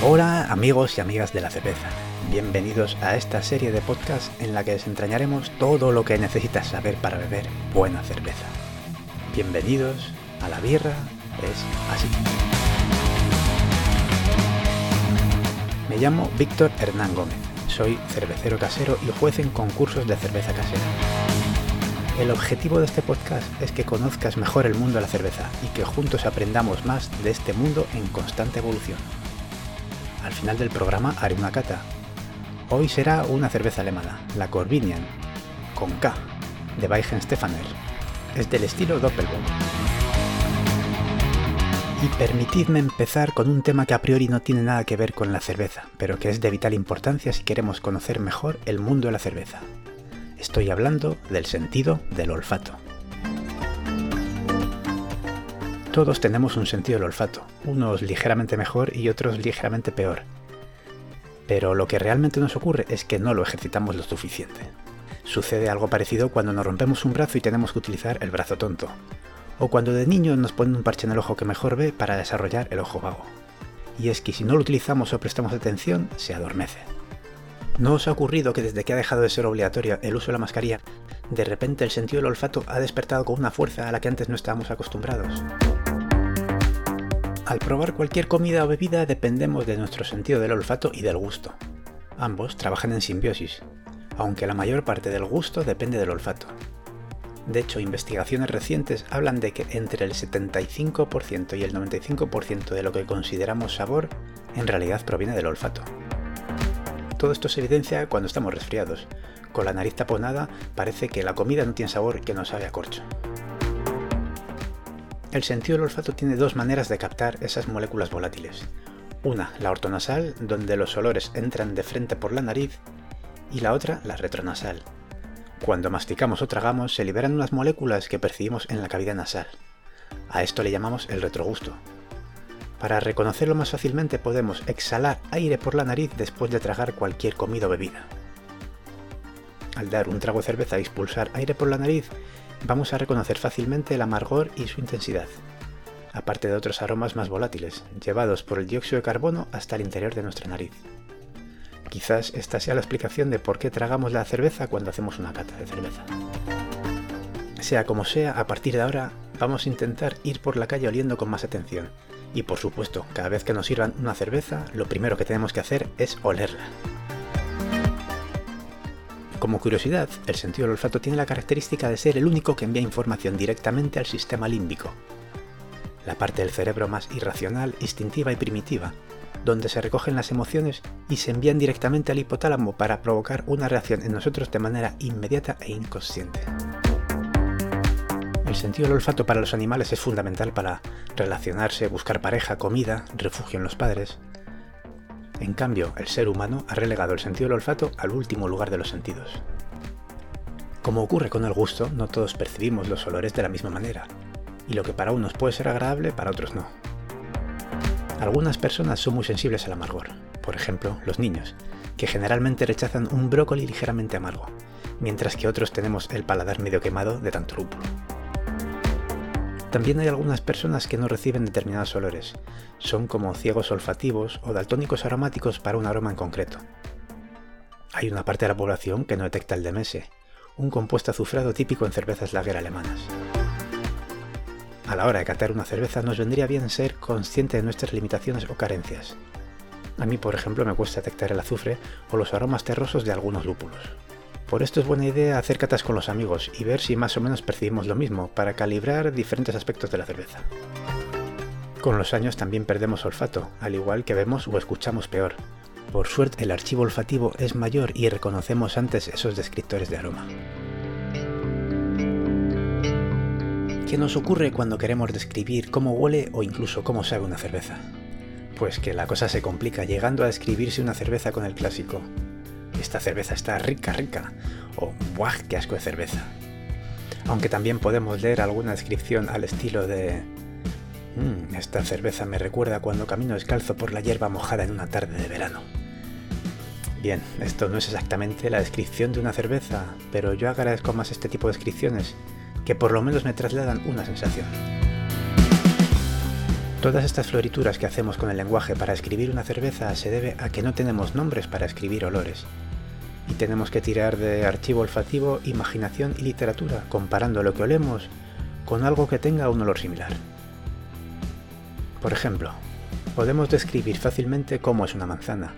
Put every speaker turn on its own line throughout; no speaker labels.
Hola amigos y amigas de la cerveza, bienvenidos a esta serie de podcasts en la que desentrañaremos todo lo que necesitas saber para beber buena cerveza. Bienvenidos a la birra es así. Me llamo Víctor Hernán Gómez, soy cervecero casero y juez en concursos de cerveza casera. El objetivo de este podcast es que conozcas mejor el mundo de la cerveza y que juntos aprendamos más de este mundo en constante evolución. Al final del programa haré una cata. Hoy será una cerveza alemana, la Corvinian, con K, de Weihenstephaner. Es del estilo Doppelbock. Y permitidme empezar con un tema que a priori no tiene nada que ver con la cerveza, pero que es de vital importancia si queremos conocer mejor el mundo de la cerveza. Estoy hablando del sentido del olfato. Todos tenemos un sentido del olfato, unos ligeramente mejor y otros ligeramente peor. Pero lo que realmente nos ocurre es que no lo ejercitamos lo suficiente. Sucede algo parecido cuando nos rompemos un brazo y tenemos que utilizar el brazo tonto, o cuando de niño nos ponen un parche en el ojo que mejor ve para desarrollar el ojo vago. Y es que si no lo utilizamos o prestamos atención, se adormece. ¿No os ha ocurrido que desde que ha dejado de ser obligatorio el uso de la mascarilla, de repente el sentido del olfato ha despertado con una fuerza a la que antes no estábamos acostumbrados? Al probar cualquier comida o bebida dependemos de nuestro sentido del olfato y del gusto. Ambos trabajan en simbiosis, aunque la mayor parte del gusto depende del olfato. De hecho, investigaciones recientes hablan de que entre el 75% y el 95% de lo que consideramos sabor en realidad proviene del olfato. Todo esto se evidencia cuando estamos resfriados. Con la nariz taponada parece que la comida no tiene sabor que no sabe a corcho. El sentido del olfato tiene dos maneras de captar esas moléculas volátiles. Una, la ortonasal, donde los olores entran de frente por la nariz, y la otra, la retronasal. Cuando masticamos o tragamos se liberan unas moléculas que percibimos en la cavidad nasal. A esto le llamamos el retrogusto. Para reconocerlo más fácilmente podemos exhalar aire por la nariz después de tragar cualquier comida o bebida. Al dar un trago de cerveza y expulsar aire por la nariz, vamos a reconocer fácilmente el amargor y su intensidad, aparte de otros aromas más volátiles, llevados por el dióxido de carbono hasta el interior de nuestra nariz. Quizás esta sea la explicación de por qué tragamos la cerveza cuando hacemos una cata de cerveza. Sea como sea, a partir de ahora vamos a intentar ir por la calle oliendo con más atención, y por supuesto, cada vez que nos sirvan una cerveza, lo primero que tenemos que hacer es olerla. Como curiosidad, el sentido del olfato tiene la característica de ser el único que envía información directamente al sistema límbico, la parte del cerebro más irracional, instintiva y primitiva, donde se recogen las emociones y se envían directamente al hipotálamo para provocar una reacción en nosotros de manera inmediata e inconsciente. El sentido del olfato para los animales es fundamental para relacionarse, buscar pareja, comida, refugio en los padres. En cambio, el ser humano ha relegado el sentido del olfato al último lugar de los sentidos. Como ocurre con el gusto, no todos percibimos los olores de la misma manera, y lo que para unos puede ser agradable, para otros no. Algunas personas son muy sensibles al amargor, por ejemplo, los niños, que generalmente rechazan un brócoli ligeramente amargo, mientras que otros tenemos el paladar medio quemado de tanto lúpulo. También hay algunas personas que no reciben determinados olores. Son como ciegos olfativos o daltónicos aromáticos para un aroma en concreto. Hay una parte de la población que no detecta el DMS, un compuesto azufrado típico en cervezas lager alemanas. A la hora de catar una cerveza nos vendría bien ser consciente de nuestras limitaciones o carencias. A mí, por ejemplo, me cuesta detectar el azufre o los aromas terrosos de algunos lúpulos. Por esto es buena idea hacer catas con los amigos y ver si más o menos percibimos lo mismo para calibrar diferentes aspectos de la cerveza. Con los años también perdemos olfato, al igual que vemos o escuchamos peor. Por suerte el archivo olfativo es mayor y reconocemos antes esos descriptores de aroma. ¿Qué nos ocurre cuando queremos describir cómo huele o incluso cómo sabe una cerveza? Pues que la cosa se complica llegando a describirse una cerveza con el clásico esta cerveza está rica, rica, o ¡buah, qué asco de cerveza! Aunque también podemos leer alguna descripción al estilo de mmm, esta cerveza me recuerda cuando camino descalzo por la hierba mojada en una tarde de verano. Bien, esto no es exactamente la descripción de una cerveza, pero yo agradezco más este tipo de descripciones, que por lo menos me trasladan una sensación. Todas estas florituras que hacemos con el lenguaje para escribir una cerveza se debe a que no tenemos nombres para escribir olores. Y tenemos que tirar de archivo olfativo, imaginación y literatura, comparando lo que olemos con algo que tenga un olor similar. Por ejemplo, podemos describir fácilmente cómo es una manzana.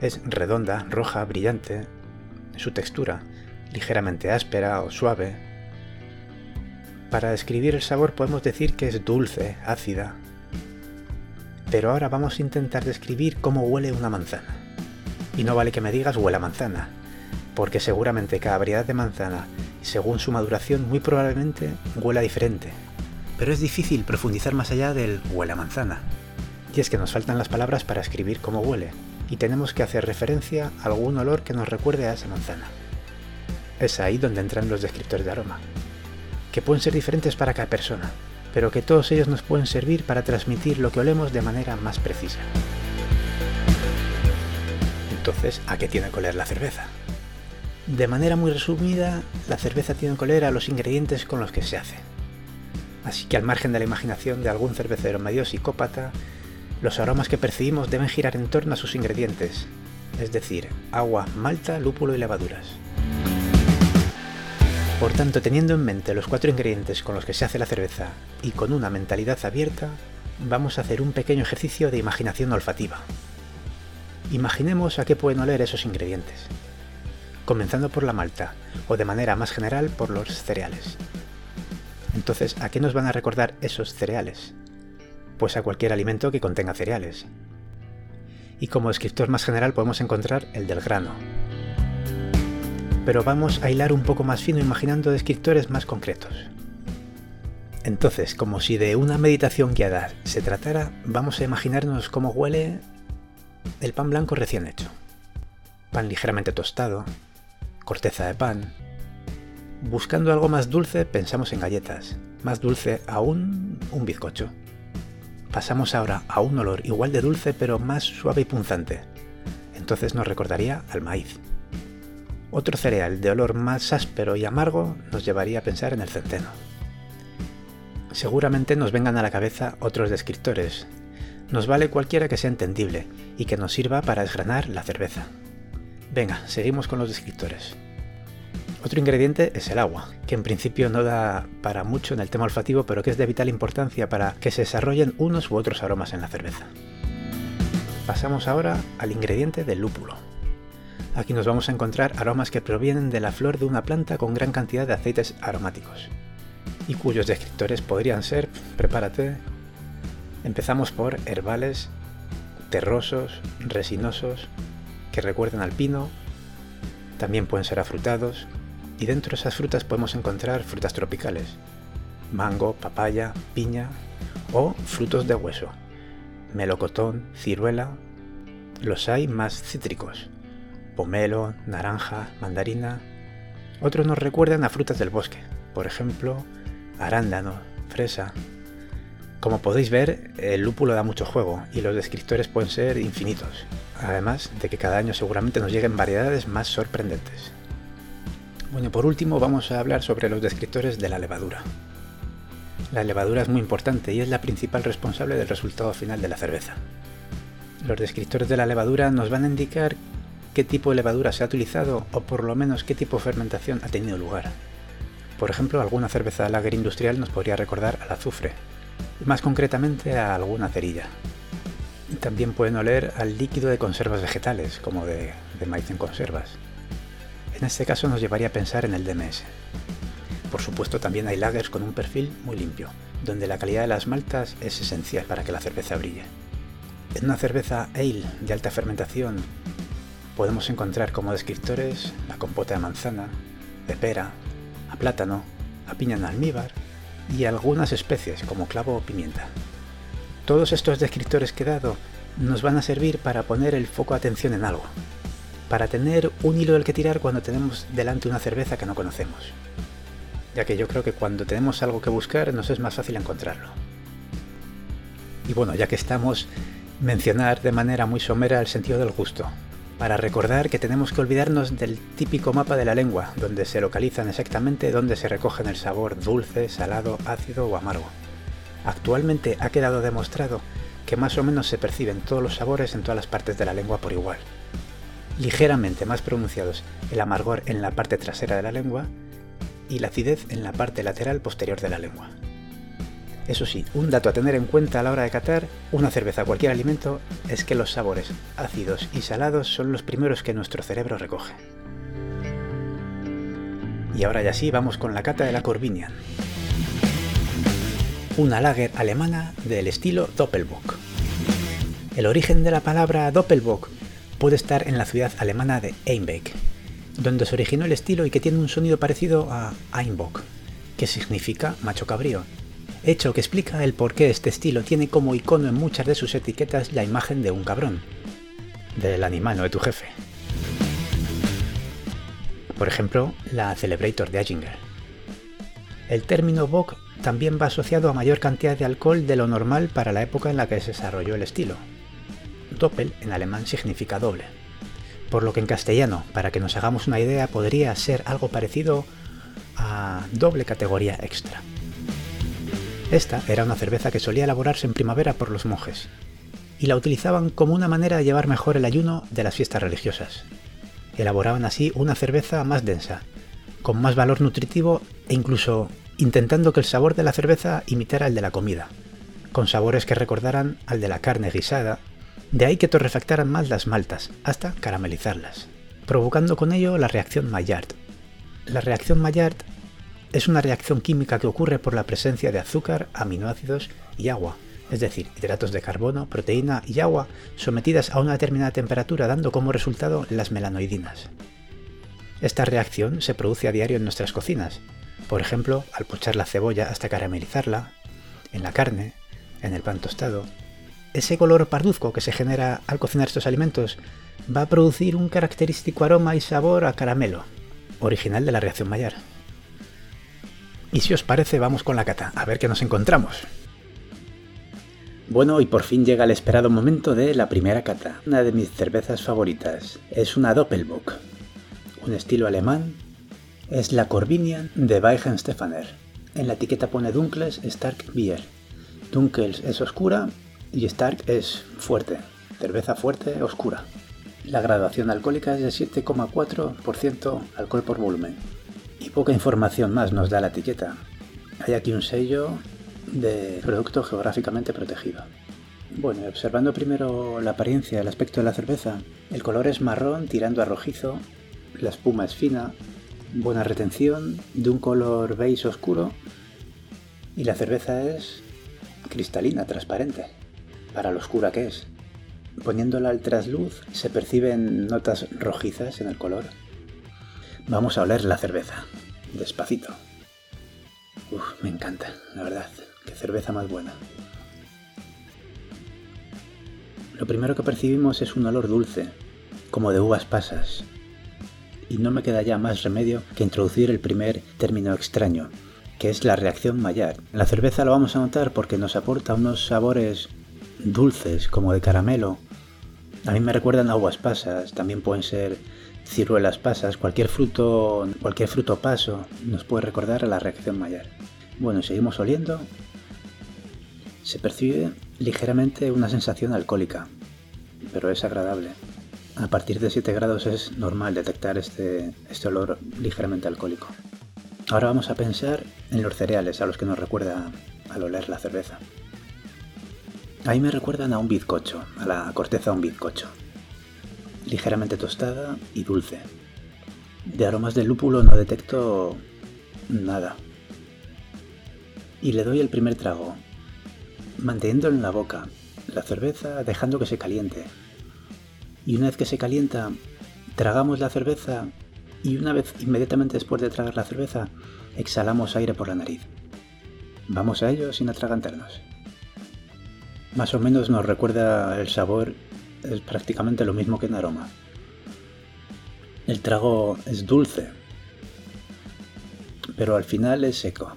Es redonda, roja, brillante, su textura, ligeramente áspera o suave, para describir el sabor podemos decir que es dulce, ácida. Pero ahora vamos a intentar describir cómo huele una manzana. Y no vale que me digas huele a manzana, porque seguramente cada variedad de manzana, según su maduración, muy probablemente huela diferente. Pero es difícil profundizar más allá del huele a manzana. Y es que nos faltan las palabras para escribir cómo huele, y tenemos que hacer referencia a algún olor que nos recuerde a esa manzana. Es ahí donde entran los descriptores de aroma que pueden ser diferentes para cada persona, pero que todos ellos nos pueden servir para transmitir lo que olemos de manera más precisa. Entonces, ¿a qué tiene que la cerveza? De manera muy resumida, la cerveza tiene que a los ingredientes con los que se hace. Así que al margen de la imaginación de algún cervecero medio psicópata, los aromas que percibimos deben girar en torno a sus ingredientes, es decir, agua, malta, lúpulo y levaduras. Por tanto, teniendo en mente los cuatro ingredientes con los que se hace la cerveza y con una mentalidad abierta, vamos a hacer un pequeño ejercicio de imaginación olfativa. Imaginemos a qué pueden oler esos ingredientes, comenzando por la malta o de manera más general por los cereales. Entonces, ¿a qué nos van a recordar esos cereales? Pues a cualquier alimento que contenga cereales. Y como descriptor más general podemos encontrar el del grano, pero vamos a hilar un poco más fino imaginando descriptores más concretos. Entonces, como si de una meditación guiada se tratara, vamos a imaginarnos cómo huele el pan blanco recién hecho. Pan ligeramente tostado, corteza de pan. Buscando algo más dulce, pensamos en galletas. Más dulce aún, un bizcocho. Pasamos ahora a un olor igual de dulce pero más suave y punzante. Entonces nos recordaría al maíz. Otro cereal de olor más áspero y amargo nos llevaría a pensar en el centeno. Seguramente nos vengan a la cabeza otros descriptores. Nos vale cualquiera que sea entendible y que nos sirva para desgranar la cerveza. Venga, seguimos con los descriptores. Otro ingrediente es el agua, que en principio no da para mucho en el tema olfativo, pero que es de vital importancia para que se desarrollen unos u otros aromas en la cerveza. Pasamos ahora al ingrediente del lúpulo. Aquí nos vamos a encontrar aromas que provienen de la flor de una planta con gran cantidad de aceites aromáticos, y cuyos descriptores podrían ser, prepárate, empezamos por herbales, terrosos, resinosos, que recuerdan al pino, también pueden ser afrutados, y dentro de esas frutas podemos encontrar frutas tropicales, mango, papaya, piña o frutos de hueso, melocotón, ciruela, los hay más cítricos, pomelo, naranja, mandarina. Otros nos recuerdan a frutas del bosque, por ejemplo, arándano, fresa. Como podéis ver, el lúpulo da mucho juego y los descriptores pueden ser infinitos, además de que cada año seguramente nos lleguen variedades más sorprendentes. Bueno, por último vamos a hablar sobre los descriptores de la levadura. La levadura es muy importante y es la principal responsable del resultado final de la cerveza. Los descriptores de la levadura nos van a indicar qué tipo de levadura se ha utilizado o por lo menos qué tipo de fermentación ha tenido lugar. Por ejemplo, alguna cerveza lager industrial nos podría recordar al azufre, más concretamente a alguna cerilla. También pueden oler al líquido de conservas vegetales, como de, de maíz en conservas. En este caso nos llevaría a pensar en el DMS. Por supuesto también hay lagers con un perfil muy limpio, donde la calidad de las maltas es esencial para que la cerveza brille. En una cerveza ale de alta fermentación podemos encontrar como descriptores la compota de manzana, de pera, a plátano, a piña en almíbar y algunas especies como clavo o pimienta. Todos estos descriptores que he dado nos van a servir para poner el foco de atención en algo, para tener un hilo del que tirar cuando tenemos delante una cerveza que no conocemos, ya que yo creo que cuando tenemos algo que buscar nos es más fácil encontrarlo. Y bueno, ya que estamos, mencionar de manera muy somera el sentido del gusto, para recordar que tenemos que olvidarnos del típico mapa de la lengua, donde se localizan exactamente dónde se recogen el sabor dulce, salado, ácido o amargo. Actualmente ha quedado demostrado que más o menos se perciben todos los sabores en todas las partes de la lengua por igual. Ligeramente más pronunciados el amargor en la parte trasera de la lengua y la acidez en la parte lateral posterior de la lengua. Eso sí, un dato a tener en cuenta a la hora de catar una cerveza o cualquier alimento es que los sabores ácidos y salados son los primeros que nuestro cerebro recoge. Y ahora ya sí, vamos con la cata de la Corbinian. Una lager alemana del estilo Doppelbock. El origen de la palabra Doppelbock puede estar en la ciudad alemana de Einbeck, donde se originó el estilo y que tiene un sonido parecido a Einbock, que significa macho cabrío, hecho que explica el por qué este estilo tiene como icono en muchas de sus etiquetas la imagen de un cabrón, del animal, no de tu jefe. Por ejemplo, la Celebrator de Aginger. El término Bock también va asociado a mayor cantidad de alcohol de lo normal para la época en la que se desarrolló el estilo. Doppel en alemán significa doble, por lo que en castellano, para que nos hagamos una idea, podría ser algo parecido a doble categoría extra. Esta era una cerveza que solía elaborarse en primavera por los monjes, y la utilizaban como una manera de llevar mejor el ayuno de las fiestas religiosas. Elaboraban así una cerveza más densa, con más valor nutritivo e incluso intentando que el sabor de la cerveza imitara el de la comida, con sabores que recordaran al de la carne guisada, de ahí que torrefactaran más las maltas, hasta caramelizarlas, provocando con ello la reacción Maillard. La reacción Maillard es una reacción química que ocurre por la presencia de azúcar, aminoácidos y agua, es decir, hidratos de carbono, proteína y agua sometidas a una determinada temperatura dando como resultado las melanoidinas. Esta reacción se produce a diario en nuestras cocinas, por ejemplo, al pochar la cebolla hasta caramelizarla, en la carne, en el pan tostado. Ese color parduzco que se genera al cocinar estos alimentos va a producir un característico aroma y sabor a caramelo, original de la reacción Maillard. Y si os parece, vamos con la cata, a ver qué nos encontramos. Bueno, y por fin llega el esperado momento de la primera cata. Una de mis cervezas favoritas. Es una Doppelbock. Un estilo alemán. Es la Corbinian de Weihenstephaner. En la etiqueta pone Dunkles Stark Bier. Dunkels es oscura y Stark es fuerte. Cerveza fuerte, oscura. La graduación alcohólica es de 7,4% alcohol por volumen. Poca información más nos da la etiqueta. Hay aquí un sello de producto geográficamente protegido. Bueno, observando primero la apariencia, el aspecto de la cerveza, el color es marrón tirando a rojizo, la espuma es fina, buena retención, de un color beige oscuro y la cerveza es cristalina, transparente, para lo oscura que es. Poniéndola al trasluz se perciben notas rojizas en el color Vamos a oler la cerveza. Despacito. Uf, me encanta, la verdad. Qué cerveza más buena. Lo primero que percibimos es un olor dulce, como de uvas pasas. Y no me queda ya más remedio que introducir el primer término extraño, que es la reacción Maillard. La cerveza lo vamos a notar porque nos aporta unos sabores dulces, como de caramelo. A mí me recuerdan a uvas pasas, también pueden ser ciruelas pasas, cualquier fruto, cualquier fruto paso nos puede recordar a la reacción Maillard. Bueno, seguimos oliendo. Se percibe ligeramente una sensación alcohólica, pero es agradable. A partir de 7 grados es normal detectar este, este olor ligeramente alcohólico. Ahora vamos a pensar en los cereales a los que nos recuerda al oler la cerveza. Ahí me recuerdan a un bizcocho, a la corteza de un bizcocho ligeramente tostada y dulce. De aromas de lúpulo no detecto nada. Y le doy el primer trago, manteniéndolo en la boca, la cerveza dejando que se caliente. Y una vez que se calienta, tragamos la cerveza y una vez inmediatamente después de tragar la cerveza, exhalamos aire por la nariz. Vamos a ello sin atragantarnos. Más o menos nos recuerda el sabor es prácticamente lo mismo que en aroma. El trago es dulce, pero al final es seco.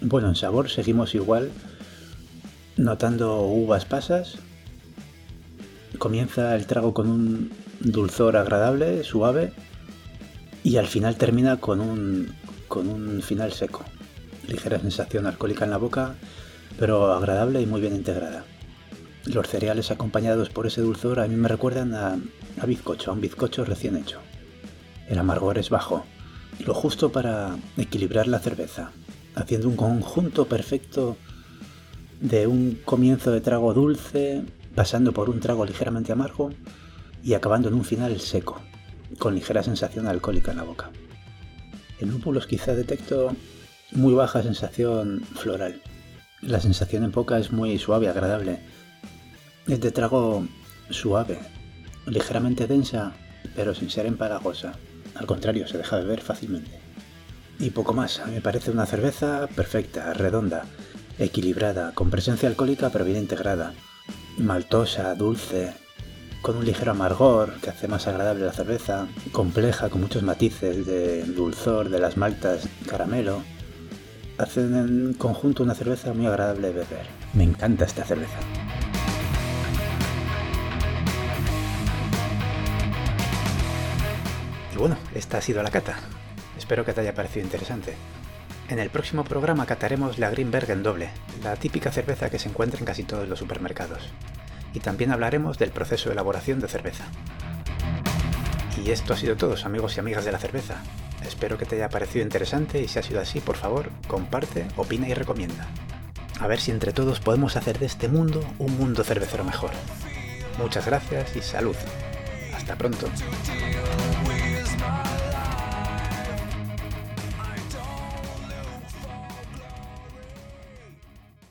Bueno, en sabor seguimos igual, notando uvas pasas. Comienza el trago con un dulzor agradable, suave, y al final termina con un, con un final seco. ligera sensación alcohólica en la boca, pero agradable y muy bien integrada. Los cereales acompañados por ese dulzor a mí me recuerdan a, bizcocho, a un bizcocho recién hecho. El amargor es bajo, lo justo para equilibrar la cerveza, haciendo un conjunto perfecto de un comienzo de trago dulce, pasando por un trago ligeramente amargo y acabando en un final seco, con ligera sensación alcohólica en la boca. En lúpulos quizá detecto muy baja sensación floral. La sensación en boca es muy suave, agradable. Es de trago suave, ligeramente densa, pero sin ser empalagosa. Al contrario, se deja beber fácilmente. Y poco más, me parece una cerveza perfecta, redonda, equilibrada, con presencia alcohólica pero bien integrada, maltosa, dulce, con un ligero amargor que hace más agradable la cerveza, compleja con muchos matices de dulzor de las maltas, caramelo. Hacen en conjunto una cerveza muy agradable de beber. Me encanta esta cerveza. Y bueno, esta ha sido la cata. Espero que te haya parecido interesante. En el próximo programa cataremos la Greenbergen doble, la típica cerveza que se encuentra en casi todos los supermercados. Y también hablaremos del proceso de elaboración de cerveza. Y esto ha sido todo, amigos y amigas de la cerveza. Espero que te haya parecido interesante y si ha sido así, por favor, comparte, opina y recomienda. A ver si entre todos podemos hacer de este mundo un mundo cervecero mejor. Muchas gracias y salud. Hasta pronto.